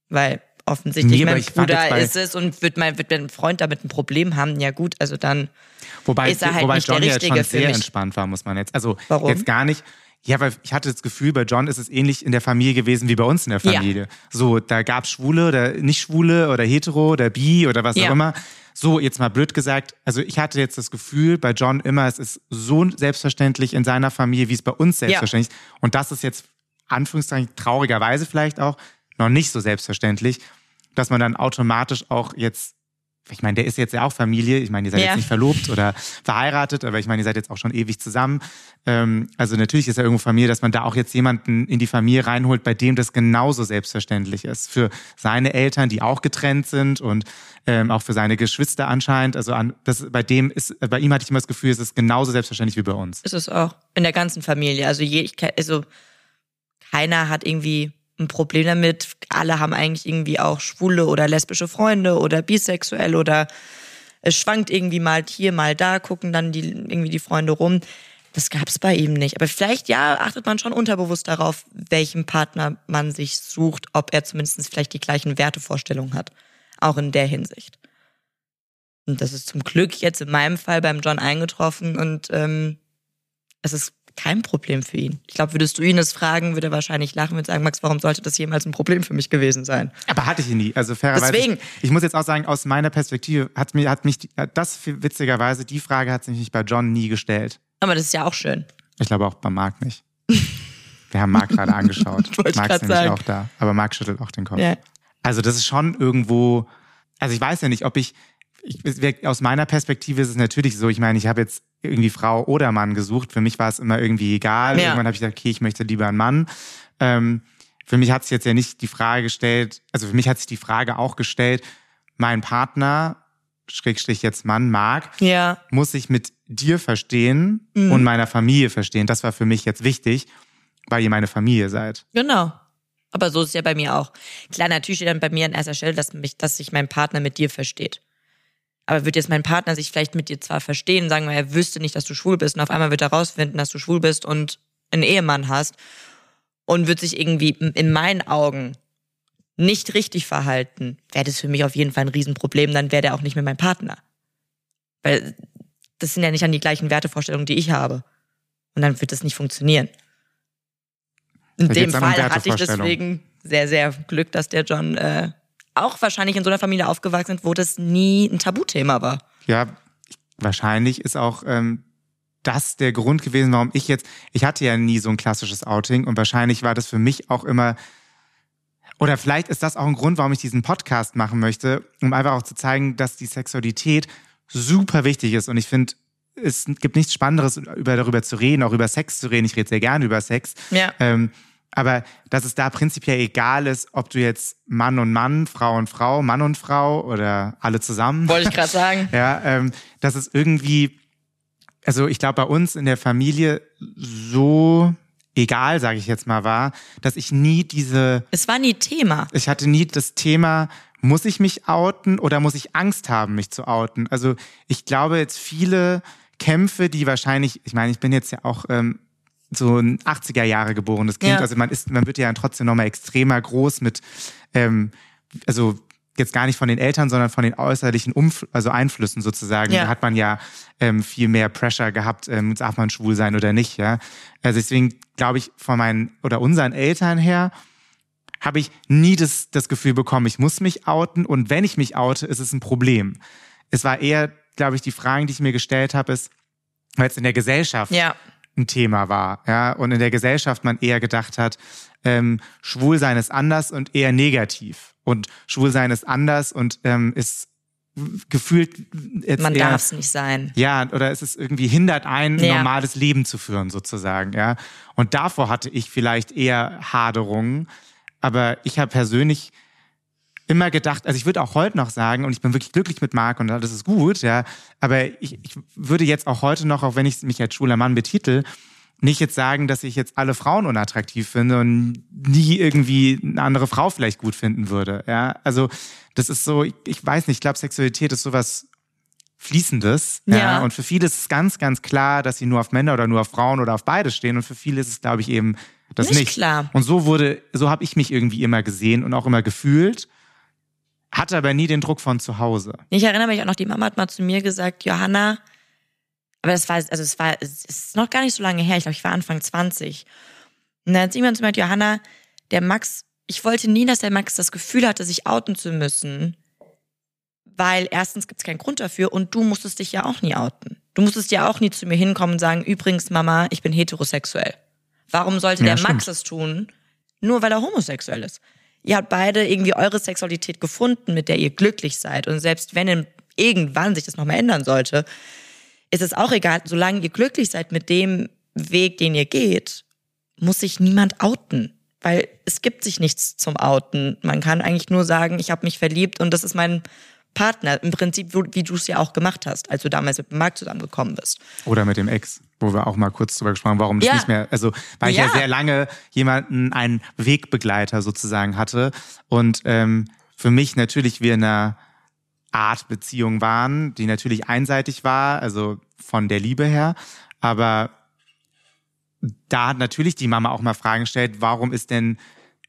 Weil offensichtlich Nee, mein Bruder ist es und wird mein, wird mein Freund damit ein Problem haben. Ja gut, also dann Wobei, Ist er halt wobei nicht der John ja jetzt Richtige schon für sehr mich. entspannt war, muss man jetzt. Also Warum? jetzt gar nicht. Ja, weil ich hatte das Gefühl, bei John ist es ähnlich in der Familie gewesen wie bei uns in der Ja. Familie. So, da gab's Schwule oder nicht Schwule oder Hetero oder Bi oder was Ja. auch immer. So, jetzt mal blöd gesagt, also ich hatte jetzt das Gefühl bei John immer, es ist so selbstverständlich in seiner Familie, wie es bei uns selbstverständlich ist. Und das ist jetzt, Anführungszeichen, traurigerweise vielleicht auch, noch nicht so selbstverständlich, dass man dann automatisch auch jetzt, ich meine, der ist jetzt ja auch Familie, ich meine, ihr seid Ja. jetzt nicht verlobt oder verheiratet, aber ich meine, ihr seid jetzt auch schon ewig zusammen. Ähm, also natürlich ist ja irgendwo Familie, dass man da auch jetzt jemanden in die Familie reinholt, bei dem das genauso selbstverständlich ist. Für seine Eltern, die auch getrennt sind und ähm, auch für seine Geschwister anscheinend. Also an, das, bei dem ist, bei ihm hatte ich immer das Gefühl, es ist genauso selbstverständlich wie bei uns. ist es auch in der ganzen Familie. Also, je, ich, also keiner hat irgendwie ein Problem damit. Alle haben eigentlich irgendwie auch schwule oder lesbische Freunde oder bisexuell oder es schwankt irgendwie mal hier, mal da, gucken dann die, irgendwie die Freunde rum. Das gab es bei ihm nicht. Aber vielleicht, ja, achtet man schon unterbewusst darauf, welchen Partner man sich sucht, ob er zumindest vielleicht die gleichen Wertevorstellungen hat. Auch in der Hinsicht. Und das ist zum Glück jetzt in meinem Fall beim John eingetroffen und ähm, es ist kein Problem für ihn. Ich glaube, würdest du ihn das fragen, würde er wahrscheinlich lachen und sagen, Max, warum sollte das jemals ein Problem für mich gewesen sein? Aber hatte ich ihn nie. Also fairerweise. Deswegen. Ich, ich muss jetzt auch sagen, aus meiner Perspektive hat mir, hat mich, das witzigerweise, die Frage hat sich mich bei John nie gestellt. Aber das ist ja auch schön. Ich glaube auch bei Marc nicht. Wir haben Marc gerade [LAUGHS] angeschaut. Marc ist nämlich auch da. Aber Marc schüttelt auch den Kopf. Ja. Also das ist schon irgendwo, also ich weiß ja nicht, ob ich, ich aus meiner Perspektive ist es natürlich so, ich meine, ich habe jetzt irgendwie Frau oder Mann gesucht. Für mich war es immer irgendwie egal. Ja. Irgendwann habe ich gesagt, okay, ich möchte lieber einen Mann. Ähm, für mich hat sich jetzt ja nicht die Frage gestellt, also für mich hat sich die Frage auch gestellt, mein Partner, Schrägstrich jetzt Mann, Marc, Ja. muss ich mit dir verstehen Mhm. und meiner Familie verstehen. Das war für mich jetzt wichtig, weil ihr meine Familie seid. Genau. Aber so ist es ja bei mir auch. Klar, natürlich steht dann bei mir an erster Stelle, dass, mich, dass sich mein Partner mit dir versteht. Aber wird jetzt mein Partner sich vielleicht mit dir zwar verstehen, sagen wir, er wüsste nicht, dass du schwul bist und auf einmal wird er rausfinden, dass du schwul bist und einen Ehemann hast und wird sich irgendwie in meinen Augen nicht richtig verhalten, wäre das für mich auf jeden Fall ein Riesenproblem, dann wäre der auch nicht mehr mein Partner. Weil das sind ja nicht an die gleichen Wertevorstellungen, die ich habe. Und dann wird das nicht funktionieren. In Da dem Fall hatte ich deswegen sehr, sehr Glück, dass der John äh, auch wahrscheinlich in so einer Familie aufgewachsen ist, wo das nie ein Tabuthema war. Ja, wahrscheinlich ist auch ähm, das der Grund gewesen, warum ich jetzt, ich hatte ja nie so ein klassisches Outing und wahrscheinlich war das für mich auch immer, oder vielleicht ist das auch ein Grund, warum ich diesen Podcast machen möchte, um einfach auch zu zeigen, dass die Sexualität super wichtig ist und ich finde, es gibt nichts Spannenderes, über, darüber zu reden, auch über Sex zu reden. Ich rede sehr gerne über Sex. Ja. Ähm, aber dass es da prinzipiell egal ist, ob du jetzt Mann und Mann, Frau und Frau, Mann und Frau oder alle zusammen. Wollte ich gerade sagen. [LAUGHS] Ja, ähm, dass es irgendwie, also ich glaube, bei uns in der Familie so egal, sage ich jetzt mal, war, dass ich nie diese, Es war nie Thema. ich hatte nie das Thema, muss ich mich outen oder muss ich Angst haben, mich zu outen? Also ich glaube jetzt viele Kämpfe, die wahrscheinlich, ich meine, ich bin jetzt ja auch ähm, so ein 80er Jahre geborenes Kind, Ja. also man ist, man wird ja dann trotzdem nochmal extremer groß mit, ähm, also jetzt gar nicht von den Eltern, sondern von den äußerlichen Umf also Einflüssen sozusagen. Ja. Da hat man ja ähm, viel mehr Pressure gehabt, ähm, darf man schwul sein oder nicht, ja. Also deswegen glaube ich von meinen oder unseren Eltern her, habe ich nie das, das Gefühl bekommen, ich muss mich outen und wenn ich mich oute, ist es ein Problem. Es war eher, glaube ich, die Fragen, die ich mir gestellt habe, ist, weil es in der Gesellschaft Ja. Ein Thema war, ja, und in der Gesellschaft man eher gedacht hat, ähm, Schwulsein ist anders und eher negativ und Schwulsein ist anders und ähm, ist gefühlt jetzt Man darf es nicht sein. ja, oder es ist irgendwie hindert ein, ein Ja. normales Leben zu führen, sozusagen, ja. Und davor hatte ich vielleicht eher Haderungen. Aber ich habe persönlich immer gedacht, also ich würde auch heute noch sagen, und ich bin wirklich glücklich mit Marc und das ist gut, ja, aber ich, ich würde jetzt auch heute noch, auch wenn ich mich als schwuler Mann betitel, nicht jetzt sagen, dass ich jetzt alle Frauen unattraktiv finde und nie irgendwie eine andere Frau vielleicht gut finden würde. Ja, also das ist so, ich, ich weiß nicht, ich glaube, Sexualität ist sowas Fließendes. Ja. Ja. Und für viele ist es ganz, ganz klar, dass sie nur auf Männer oder nur auf Frauen oder auf beide stehen. Und für viele ist es, glaube ich, eben das Nicht nicht. klar. Und so wurde, so habe ich mich irgendwie immer gesehen und auch immer gefühlt, hatte aber nie den Druck von zu Hause. Ich erinnere mich auch noch, die Mama hat mal zu mir gesagt, Johanna, aber das war, also es war, es ist noch gar nicht so lange her, ich glaube, ich war Anfang 20. Und dann hat sie irgendwann zu mir gesagt, Johanna, der Max, ich wollte nie, dass der Max das Gefühl hatte, sich outen zu müssen, weil erstens gibt es keinen Grund dafür und du musstest dich ja auch nie outen. Du musstest ja auch nie zu mir hinkommen und sagen, übrigens, Mama, ich bin heterosexuell. Warum sollte Ja, der Max stimmt. es tun, nur weil er homosexuell ist? Ihr habt beide irgendwie eure Sexualität gefunden, mit der ihr glücklich seid. Und selbst wenn irgendwann sich das nochmal ändern sollte, ist es auch egal, solange ihr glücklich seid mit dem Weg, den ihr geht, muss sich niemand outen. Weil es gibt sich nichts zum Outen. Man kann eigentlich nur sagen, ich habe mich verliebt und das ist mein Partner. Im Prinzip, wie du es ja auch gemacht hast, als du damals mit Marc zusammengekommen bist. Oder mit dem Ex, wo wir auch mal kurz drüber gesprochen haben, warum das Ja. nicht mehr, also weil ich ja Ja. sehr lange jemanden, einen Wegbegleiter sozusagen hatte und ähm, für mich natürlich wir in einer Art Beziehung waren, die natürlich einseitig war, also von der Liebe her, aber da hat natürlich die Mama auch mal Fragen gestellt, warum ist denn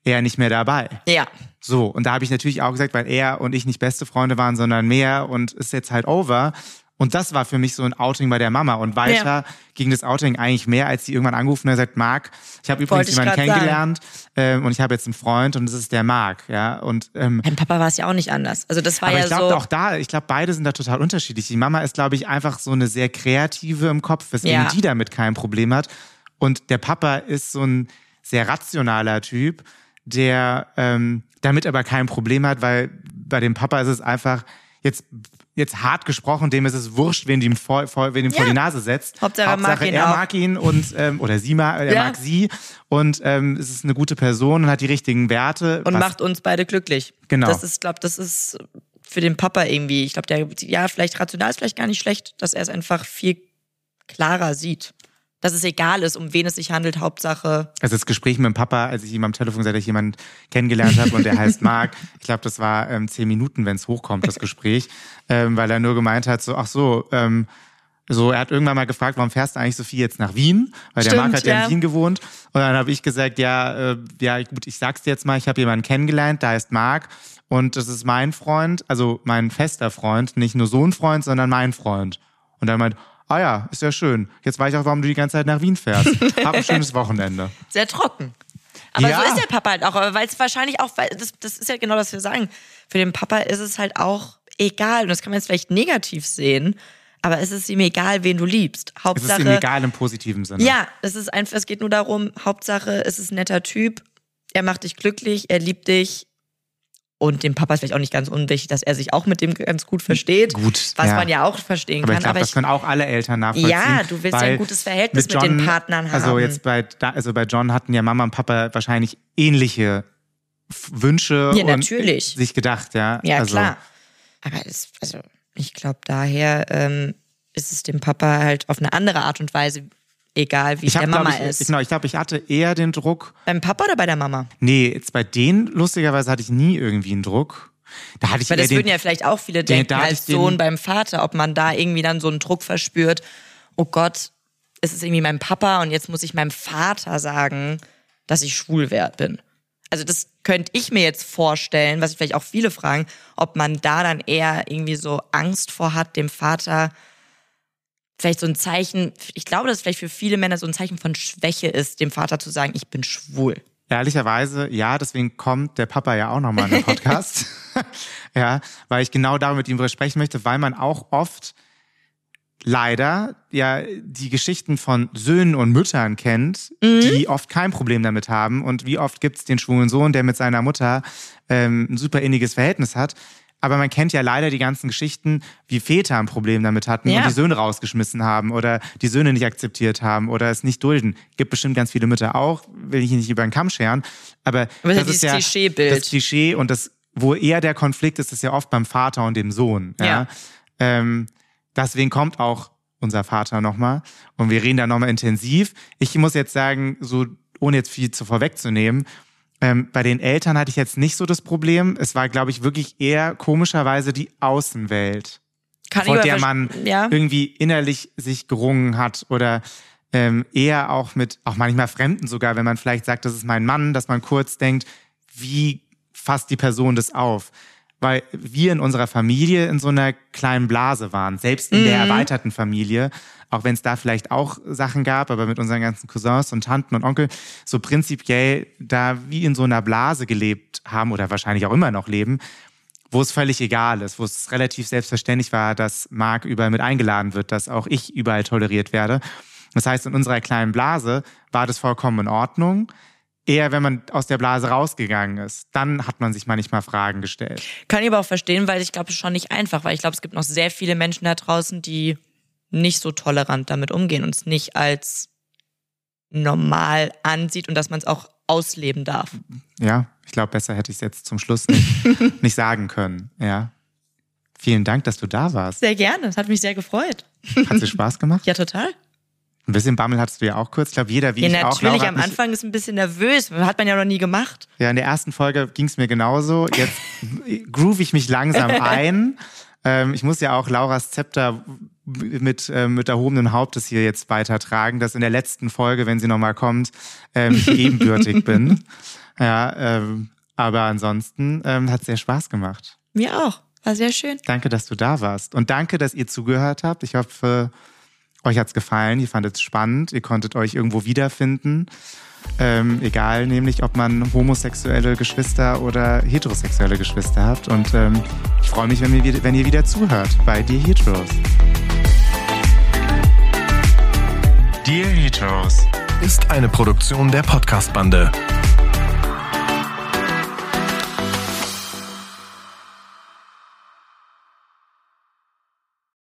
er nicht mehr dabei? Ja. So, und da habe ich natürlich auch gesagt, weil er und ich nicht beste Freunde waren, sondern mehr und ist jetzt halt over. Und das war für mich so ein Outing bei der Mama. Und weiter Ja. ging das Outing eigentlich mehr, als sie irgendwann angerufen und gesagt, Marc, ich habe übrigens ich jemanden kennengelernt ähm, und ich habe jetzt einen Freund und das ist der Marc. Ja, und ähm, Beim Papa war es ja auch nicht anders. Also das war aber ja ich glaube so. auch da, ich glaube, beide sind da total unterschiedlich. Die Mama ist, glaube ich, einfach so eine sehr kreative im Kopf, weswegen Ja. die damit kein Problem hat. Und der Papa ist so ein sehr rationaler Typ, der ähm, damit aber kein Problem hat, weil bei dem Papa ist es einfach jetzt jetzt hart gesprochen, dem ist es wurscht, wen ihm vor, vor, wen ihm vor Ja. die Nase setzt. Hauptsache er mag ihn er auch. mag ihn und ähm, oder sie mag, er Ja. mag sie und ähm, es ist eine gute Person und hat die richtigen Werte. und macht uns beide glücklich. Genau. Das ist, glaube das ist für den Papa irgendwie, ich glaube, der, ja, vielleicht rational ist vielleicht gar nicht schlecht, dass er es einfach viel klarer sieht. Dass es egal ist, um wen es sich handelt, Hauptsache. Also das Gespräch mit dem Papa, als ich ihm am Telefon gesagt habe, dass ich jemanden kennengelernt habe und der heißt Marc. Ich glaube, das war ähm, zehn Minuten, wenn es hochkommt, das Gespräch, ähm, weil er nur gemeint hat, so, ach so, ähm, so, er hat irgendwann mal gefragt, warum fährst du eigentlich Sophie jetzt nach Wien? Weil der Stimmt, Marc hat ja in Wien gewohnt. Und dann habe ich gesagt, ja, äh, ja, gut, ich sag's dir jetzt mal, ich habe jemanden kennengelernt, der heißt Marc. Und das ist mein Freund, also mein fester Freund, nicht nur so ein Freund, sondern mein Freund. Und er meint, ah ja, ist ja schön. Jetzt weiß ich auch, warum du die ganze Zeit nach Wien fährst. [LAUGHS] Hab ein schönes Wochenende. Sehr trocken. Aber Ja. so ist der Papa halt auch, weil es wahrscheinlich auch, weil das, das ist ja genau das, was wir sagen. Für den Papa ist es halt auch egal. Und das kann man jetzt vielleicht negativ sehen, aber es ist ihm egal, wen du liebst. Es ist Hauptsache. ihm egal im positiven Sinne. Ja, es ist einfach, es geht nur darum, Hauptsache, es ist ein netter Typ, er macht dich glücklich, er liebt dich. Und dem Papa ist vielleicht auch nicht ganz unwichtig, dass er sich auch mit dem ganz gut versteht. Gut, Was ja. man ja auch verstehen Aber ich kann. glaube, aber das ich, können auch alle Eltern nachvollziehen. Ja, du willst ja ein gutes Verhältnis mit den Partnern Also haben. jetzt bei, also bei John hatten ja Mama und Papa wahrscheinlich ähnliche Wünsche Ja, und natürlich. sich gedacht, ja. ja, also, klar. Aber es, also, ich glaube, daher ähm, ist es dem Papa halt auf eine andere Art und Weise egal, wie Ich es der Mama ich, ist. genau, ich glaube, ich hatte eher den Druck. Beim Papa oder bei der Mama? Nee, jetzt bei denen lustigerweise hatte ich nie irgendwie einen Druck. Da hatte ich Weil das den, würden ja vielleicht auch viele den- denken hatte als ich den- Sohn beim Vater, ob man da irgendwie dann so einen Druck verspürt. Oh Gott, es ist irgendwie mein Papa und jetzt muss ich meinem Vater sagen, dass ich schwul wert bin. Also das könnte ich mir jetzt vorstellen, was vielleicht auch viele fragen, ob man da dann eher irgendwie so Angst vor hat, dem Vater vielleicht so ein Zeichen, ich glaube, dass es vielleicht für viele Männer so ein Zeichen von Schwäche ist, dem Vater zu sagen, ich bin schwul. Ehrlicherweise, ja, deswegen kommt der Papa ja auch nochmal in den Podcast. [LAUGHS] [LAUGHS] ja, weil ich genau darüber mit ihm sprechen möchte, weil man auch oft leider ja die Geschichten von Söhnen und Müttern kennt, die oft kein Problem damit haben. Und wie oft gibt's den schwulen Sohn, der mit seiner Mutter ähm, ein super inniges Verhältnis hat. Aber man kennt ja leider die ganzen Geschichten, wie Väter ein Problem damit hatten Ja. und die Söhne rausgeschmissen haben oder die Söhne nicht akzeptiert haben oder es nicht dulden. Gibt bestimmt ganz viele Mütter auch, will ich nicht über den Kamm scheren. Aber, Aber das ist ja Klischeebild. das Klischee und das, wo eher der Konflikt ist, ist ja oft beim Vater und dem Sohn. Ja. Ja. Ähm, deswegen kommt auch unser Vater nochmal und wir reden da nochmal intensiv. Ich muss jetzt sagen, so ohne jetzt viel zu vorwegzunehmen, ähm, bei den Eltern hatte ich jetzt nicht so das Problem. Es war, glaube ich, wirklich eher komischerweise die Außenwelt, Kann vor der man ja. irgendwie innerlich sich gerungen hat oder ähm, eher auch mit, auch manchmal Fremden sogar, wenn man vielleicht sagt, das ist mein Mann, dass man kurz denkt, wie fasst die Person das auf? Weil wir in unserer Familie in so einer kleinen Blase waren, selbst in Mhm. der erweiterten Familie, auch wenn es da vielleicht auch Sachen gab, aber mit unseren ganzen Cousins und Tanten und Onkel, so prinzipiell da wie in so einer Blase gelebt haben oder wahrscheinlich auch immer noch leben, wo es völlig egal ist, wo es relativ selbstverständlich war, dass Marc überall mit eingeladen wird, dass auch ich überall toleriert werde. Das heißt, in unserer kleinen Blase war das vollkommen in Ordnung. Eher, wenn man aus der Blase rausgegangen ist, dann hat man sich manchmal Fragen gestellt. Kann ich aber auch verstehen, weil ich glaube, es ist schon nicht einfach, weil ich glaube, es gibt noch sehr viele Menschen da draußen, die nicht so tolerant damit umgehen und es nicht als normal ansieht und dass man es auch ausleben darf. Ja, ich glaube, besser hätte ich es jetzt zum Schluss nicht, [LAUGHS] nicht sagen können. Ja. Vielen Dank, dass du da warst. Sehr gerne, das hat mich sehr gefreut. Hat dir Spaß gemacht? Ja, total. Ein bisschen Bammel hattest du ja auch kurz. Ich glaube, jeder wie Ja, ich auch. natürlich, Laura am Anfang ist ein bisschen nervös, hat man ja noch nie gemacht. Ja, in der ersten Folge ging es mir genauso. Jetzt [LAUGHS] groove ich mich langsam [LAUGHS] ein. Ähm, ich muss ja auch Lauras Zepter mit, äh, mit erhobenem Hauptes hier jetzt weitertragen, dass in der letzten Folge, wenn sie nochmal kommt, ähm, ich ebenbürtig bin. [LAUGHS] Ja, ähm, aber ansonsten ähm, hat sehr Spaß gemacht. Mir auch. War sehr schön. Danke, dass du da warst. Und danke, dass ihr zugehört habt. Ich hoffe, euch hat's gefallen, ihr fandet es spannend, ihr konntet euch irgendwo wiederfinden. Ähm, egal, nämlich ob man homosexuelle Geschwister oder heterosexuelle Geschwister habt. Und ähm, ich freue mich, wenn ihr, wenn ihr wieder zuhört bei Dear Heteros. Dear Heteros ist eine Produktion der Podcast-Bande.